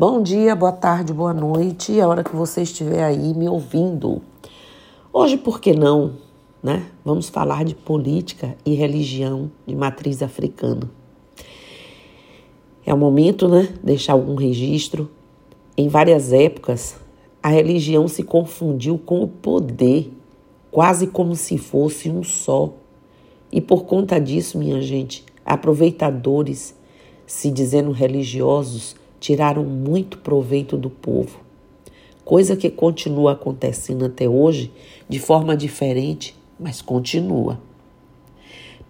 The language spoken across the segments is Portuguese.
Bom dia, boa tarde, boa noite, a hora que você estiver aí me ouvindo. Hoje, por que não, né? Vamos falar de política e religião de matriz africana. É o momento, né? Deixar algum registro. Em várias épocas, a religião se confundiu com o poder, quase como se fosse um só. E por conta disso, minha gente, aproveitadores, se dizendo religiosos, tiraram muito proveito do povo, coisa que continua acontecendo até hoje de forma diferente, mas continua.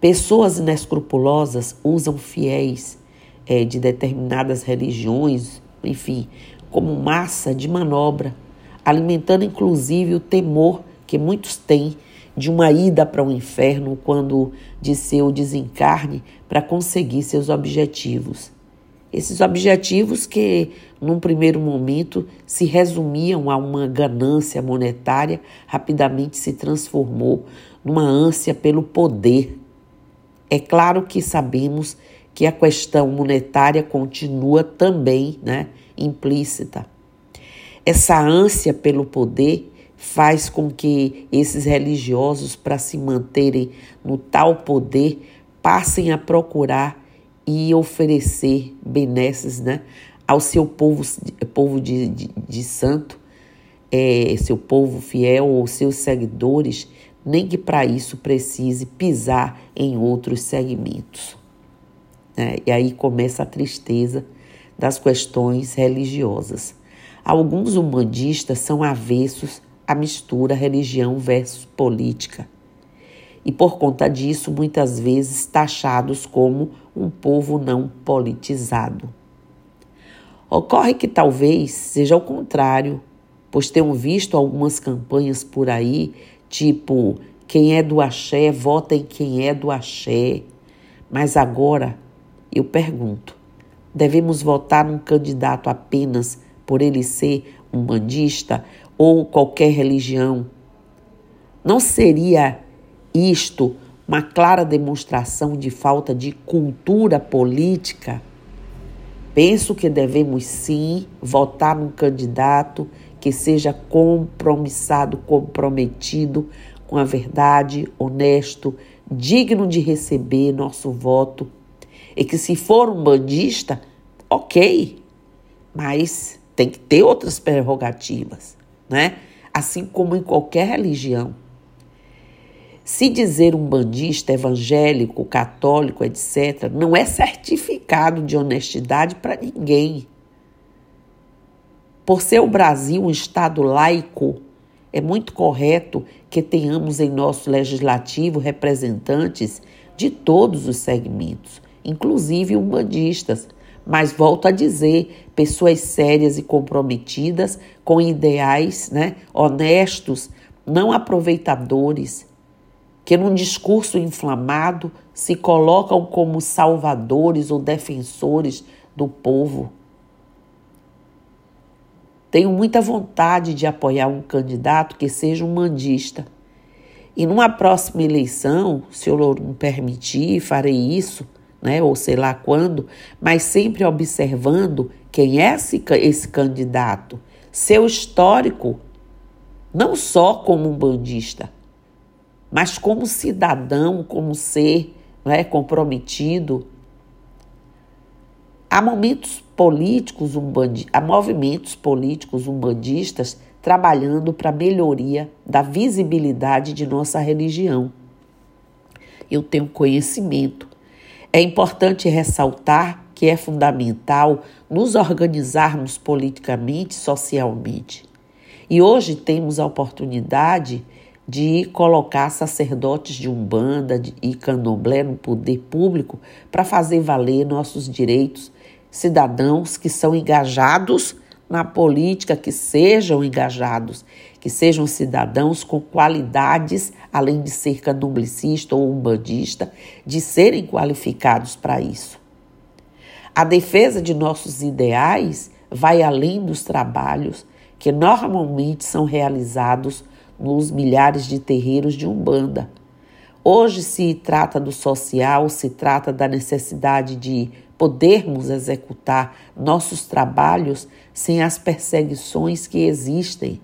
Pessoas inescrupulosas usam fiéis é, de determinadas religiões, enfim, como massa de manobra, alimentando inclusive o temor que muitos têm de uma ida para o inferno quando de seu desencarne para conseguir seus objetivos. Esses objetivos que, num primeiro momento, se resumiam a uma ganância monetária, rapidamente se transformou numa ânsia pelo poder. É claro que sabemos que a questão monetária continua também né, implícita. Essa ânsia pelo poder faz com que esses religiosos, para se manterem no tal poder, passem a procurar e oferecer benesses né, ao seu povo, povo de, de, de santo, é, seu povo fiel ou seus seguidores, nem que para isso precise pisar em outros segmentos. Né? E aí começa a tristeza das questões religiosas. Alguns humanistas são avessos à mistura religião versus política e, por conta disso, muitas vezes taxados como um povo não politizado. Ocorre que talvez seja o contrário, pois tenho visto algumas campanhas por aí, tipo quem é do axé, vota em quem é do axé. Mas agora eu pergunto: devemos votar num candidato apenas por ele ser um bandista ou qualquer religião? Não seria isto uma clara demonstração de falta de cultura política, penso que devemos sim votar num candidato que seja compromissado, comprometido com a verdade, honesto, digno de receber nosso voto. E que se for um bandista, ok, mas tem que ter outras prerrogativas, né? Assim como em qualquer religião. Se dizer um bandista evangélico, católico, etc., não é certificado de honestidade para ninguém. Por ser o Brasil um Estado laico, é muito correto que tenhamos em nosso legislativo representantes de todos os segmentos, inclusive umbandistas. Mas volto a dizer, pessoas sérias e comprometidas com ideais né, honestos, não aproveitadores que num discurso inflamado se colocam como salvadores ou defensores do povo. Tenho muita vontade de apoiar um candidato que seja um mandista. E numa próxima eleição, se eu me permitir, farei isso, né, ou sei lá quando, mas sempre observando quem é esse, esse candidato, seu histórico, não só como um bandista, mas como cidadão, como ser é, comprometido. Há momentos políticos umbandi há movimentos políticos umbandistas trabalhando para a melhoria da visibilidade de nossa religião. Eu tenho conhecimento. É importante ressaltar que é fundamental nos organizarmos politicamente, socialmente. E hoje temos a oportunidade de colocar sacerdotes de Umbanda e Candomblé no poder público para fazer valer nossos direitos, cidadãos que são engajados na política, que sejam engajados, que sejam cidadãos com qualidades, além de ser candomblecista ou umbandista, de serem qualificados para isso. A defesa de nossos ideais vai além dos trabalhos que normalmente são realizados nos milhares de terreiros de Umbanda. Hoje se trata do social, se trata da necessidade de podermos executar nossos trabalhos sem as perseguições que existem.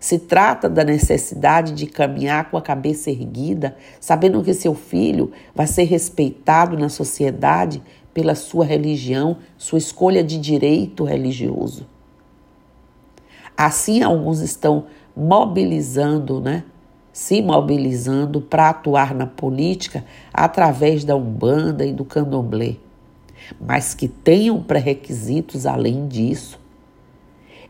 Se trata da necessidade de caminhar com a cabeça erguida, sabendo que seu filho vai ser respeitado na sociedade pela sua religião, sua escolha de direito religioso. Assim, alguns estão mobilizando, né? Se mobilizando para atuar na política através da Umbanda e do Candomblé mas que tenham pré-requisitos além disso.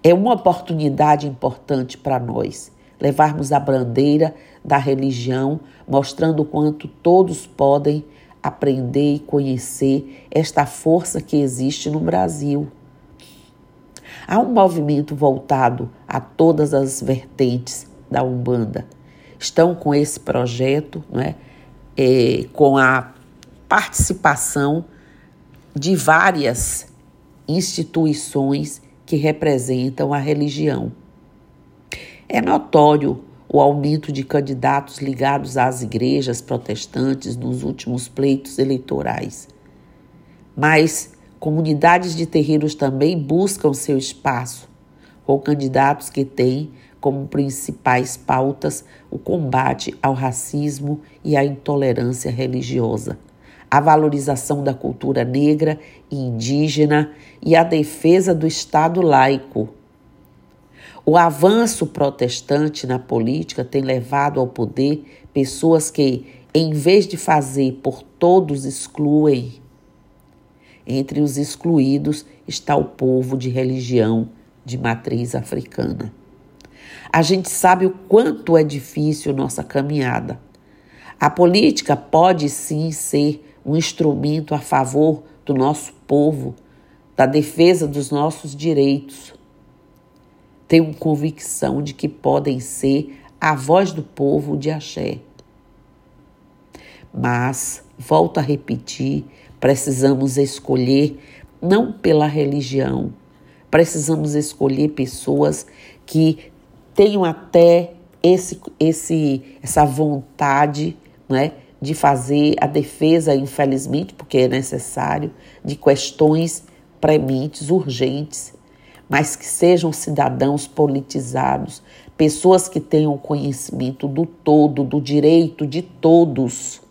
É uma oportunidade importante para nós levarmos a bandeira da religião, mostrando o quanto todos podem aprender e conhecer esta força que existe no Brasil. Há um movimento voltado a todas as vertentes da Umbanda. Estão com esse projeto, não é? é com a participação de várias instituições que representam a religião. É notório o aumento de candidatos ligados às igrejas protestantes nos últimos pleitos eleitorais. Mas comunidades de terreiros também buscam seu espaço, com candidatos que têm como principais pautas o combate ao racismo e à intolerância religiosa a valorização da cultura negra e indígena e a defesa do Estado laico. O avanço protestante na política tem levado ao poder pessoas que, em vez de fazer por todos, excluem. Entre os excluídos está o povo de religião de matriz africana. A gente sabe o quanto é difícil nossa caminhada. A política pode sim ser um instrumento a favor do nosso povo, da defesa dos nossos direitos. Tenho convicção de que podem ser a voz do povo de Axé. Mas, volto a repetir, precisamos escolher não pela religião, precisamos escolher pessoas que tenham até esse, esse, essa vontade, não é? de fazer a defesa, infelizmente, porque é necessário, de questões prementes, urgentes, mas que sejam cidadãos politizados, pessoas que tenham conhecimento do todo, do direito de todos,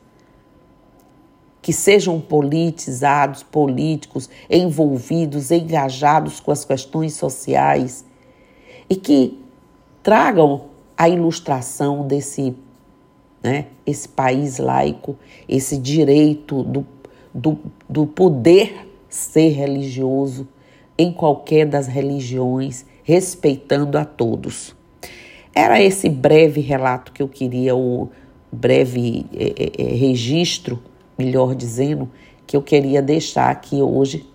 que sejam politizados, políticos, envolvidos, engajados com as questões sociais e que tragam a ilustração desse né? esse país laico, esse direito do, do, do poder ser religioso em qualquer das religiões, respeitando a todos. Era esse breve relato que eu queria, o breve é, é, registro, melhor dizendo, que eu queria deixar aqui hoje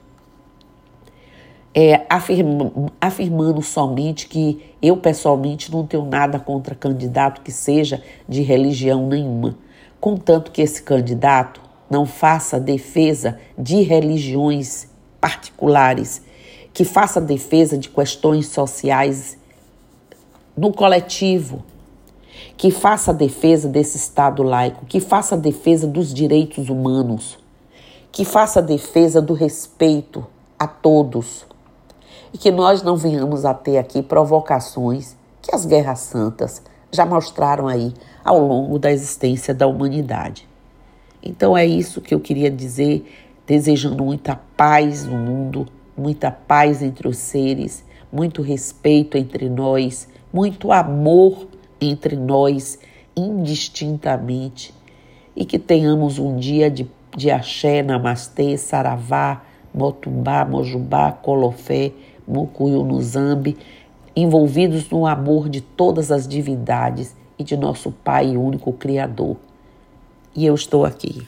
é, afirma, afirmando somente que eu pessoalmente não tenho nada contra candidato que seja de religião nenhuma, contanto que esse candidato não faça defesa de religiões particulares, que faça defesa de questões sociais no coletivo, que faça defesa desse Estado laico, que faça defesa dos direitos humanos, que faça defesa do respeito a todos e que nós não venhamos a ter aqui provocações que as guerras santas já mostraram aí ao longo da existência da humanidade. Então é isso que eu queria dizer, desejando muita paz no mundo, muita paz entre os seres, muito respeito entre nós, muito amor entre nós, indistintamente, e que tenhamos um dia de, de axé, namastê, saravá, motumbá, mojubá, colofé, Mucuyu no Zambi, envolvidos no amor de todas as divindades e de nosso Pai único Criador. E eu estou aqui.